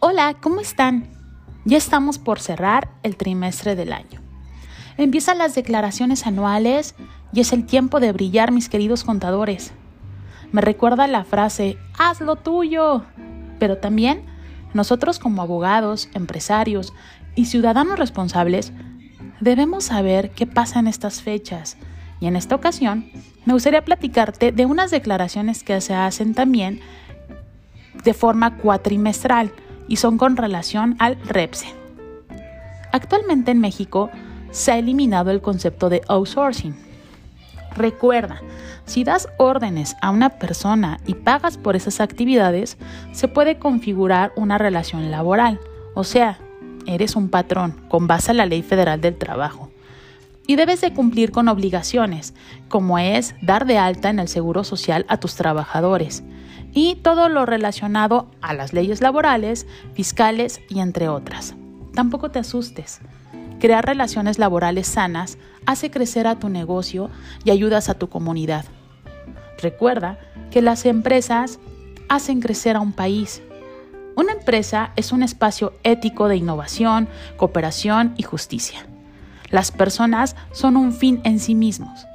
Hola, ¿cómo están? Ya estamos por cerrar el trimestre del año. Empiezan las declaraciones anuales y es el tiempo de brillar, mis queridos contadores. Me recuerda la frase, haz lo tuyo. Pero también nosotros como abogados, empresarios y ciudadanos responsables debemos saber qué pasa en estas fechas. Y en esta ocasión me gustaría platicarte de unas declaraciones que se hacen también de forma cuatrimestral y son con relación al REPSE. Actualmente en México se ha eliminado el concepto de outsourcing. Recuerda, si das órdenes a una persona y pagas por esas actividades, se puede configurar una relación laboral, o sea, eres un patrón con base a la Ley Federal del Trabajo. Y debes de cumplir con obligaciones, como es dar de alta en el Seguro Social a tus trabajadores, y todo lo relacionado a las leyes laborales, fiscales y entre otras. Tampoco te asustes. Crear relaciones laborales sanas hace crecer a tu negocio y ayudas a tu comunidad. Recuerda que las empresas hacen crecer a un país. Una empresa es un espacio ético de innovación, cooperación y justicia. Las personas son un fin en sí mismos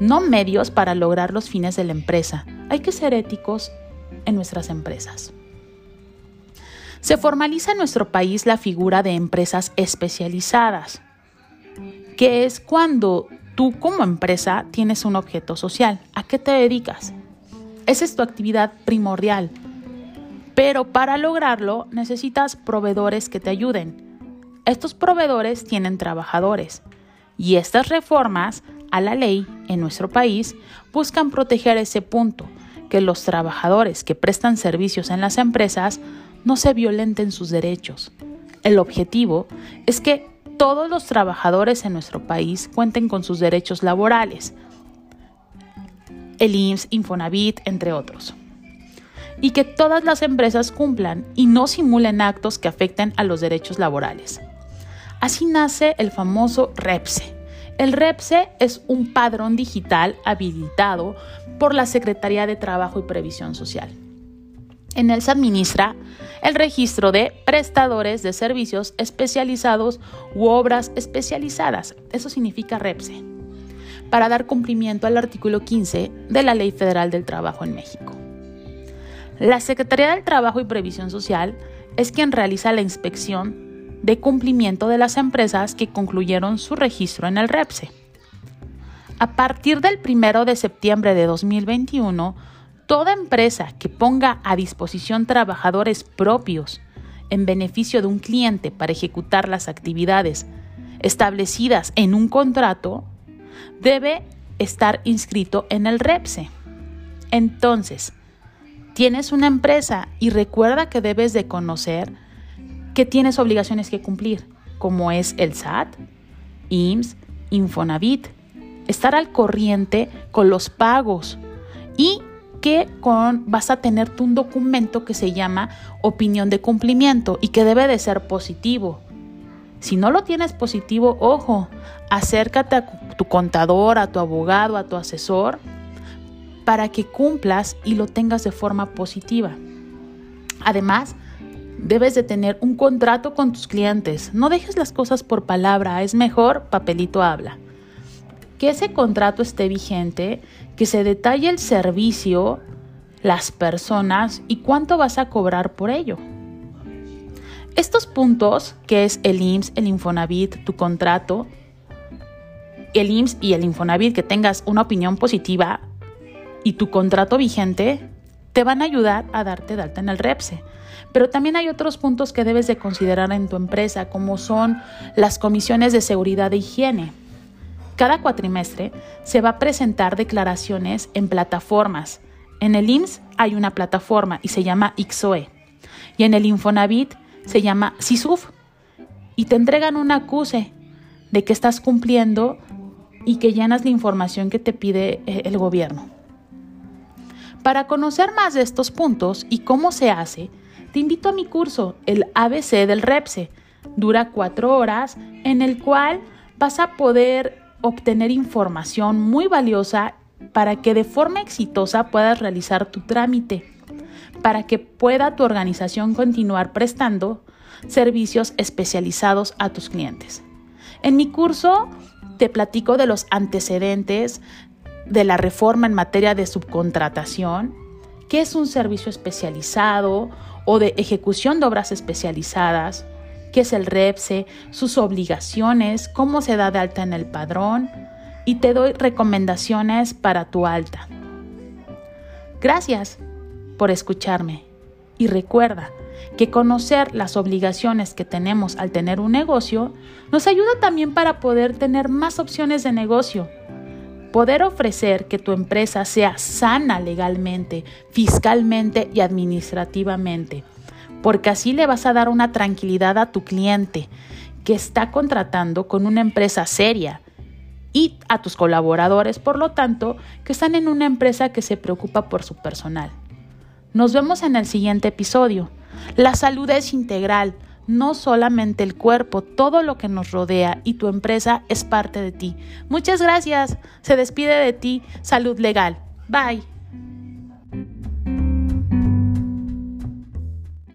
no medios para lograr los fines de la empresa. Hay que ser éticos en nuestras empresas. Se formaliza en nuestro país la figura de empresas especializadas, que es cuando tú como empresa tienes un objeto social. ¿A qué te dedicas? Esa es tu actividad primordial. Pero para lograrlo necesitas proveedores que te ayuden. Estos proveedores tienen trabajadores y estas reformas a la ley en nuestro país buscan proteger ese punto, que los trabajadores que prestan servicios en las empresas no se violenten sus derechos. El objetivo es que todos los trabajadores en nuestro país cuenten con sus derechos laborales, el IMSS, Infonavit, entre otros. Y que todas las empresas cumplan y no simulen actos que afecten a los derechos laborales. Así nace el famoso REPSE, el REPSE es un padrón digital habilitado por la Secretaría de Trabajo y Previsión Social. En él se administra el registro de prestadores de servicios especializados u obras especializadas. Eso significa REPSE, para dar cumplimiento al artículo 15 de la Ley Federal del Trabajo en México. La Secretaría del Trabajo y Previsión Social es quien realiza la inspección de cumplimiento de las empresas que concluyeron su registro en el REPSE. A partir del 1 de septiembre de 2021, toda empresa que ponga a disposición trabajadores propios en beneficio de un cliente para ejecutar las actividades establecidas en un contrato debe estar inscrito en el REPSE. Entonces, tienes una empresa y recuerda que debes de conocer que tienes obligaciones que cumplir, como es el SAT, IMSS, Infonavit, estar al corriente con los pagos y que vas a tener un documento que se llama opinión de cumplimiento y que debe de ser positivo. Si no lo tienes positivo, ojo, acércate a tu contador, a tu abogado, a tu asesor, para que cumplas y lo tengas de forma positiva. Además, Debes de tener un contrato con tus clientes. No dejes las cosas por palabra, es mejor papelito habla. Que ese contrato esté vigente, que se detalle el servicio, las personas y cuánto vas a cobrar por ello. Estos puntos, que es el IMSS, el Infonavit, tu contrato, el IMSS y el Infonavit, que tengas una opinión positiva y tu contrato vigente, te van a ayudar a darte de alta en el REPSE. Pero también hay otros puntos que debes de considerar en tu empresa, como son las comisiones de seguridad e higiene. Cada cuatrimestre se va a presentar declaraciones en plataformas. En el IMSS hay una plataforma y se llama IXOE. Y en el Infonavit se llama SISUF. Y te entregan un acuse de que estás cumpliendo y que llenas la información que te pide eh, el gobierno. Para conocer más de estos puntos y cómo se hace, te invito a mi curso, el ABC del REPSE. Dura cuatro horas en el cual vas a poder obtener información muy valiosa para que de forma exitosa puedas realizar tu trámite. para que pueda tu organización continuar prestando servicios especializados a tus clientes. En mi curso te platico de los antecedentes de la reforma en materia de subcontratación, qué es un servicio especializado o de ejecución de obras especializadas, qué es el REPSE, sus obligaciones, cómo se da de alta en el padrón y te doy recomendaciones para tu alta. Gracias por escucharme y recuerda que conocer las obligaciones que tenemos al tener un negocio nos ayuda también para poder tener más opciones de negocio poder ofrecer que tu empresa sea sana legalmente, fiscalmente y administrativamente, porque así le vas a dar una tranquilidad a tu cliente que está contratando con una empresa seria y a tus colaboradores, por lo tanto, que están en una empresa que se preocupa por su personal. Nos vemos en el siguiente episodio. La salud es integral no solamente el cuerpo, todo lo que nos rodea y tu empresa es parte de ti. Muchas gracias. Se despide de ti Salud Legal. Bye.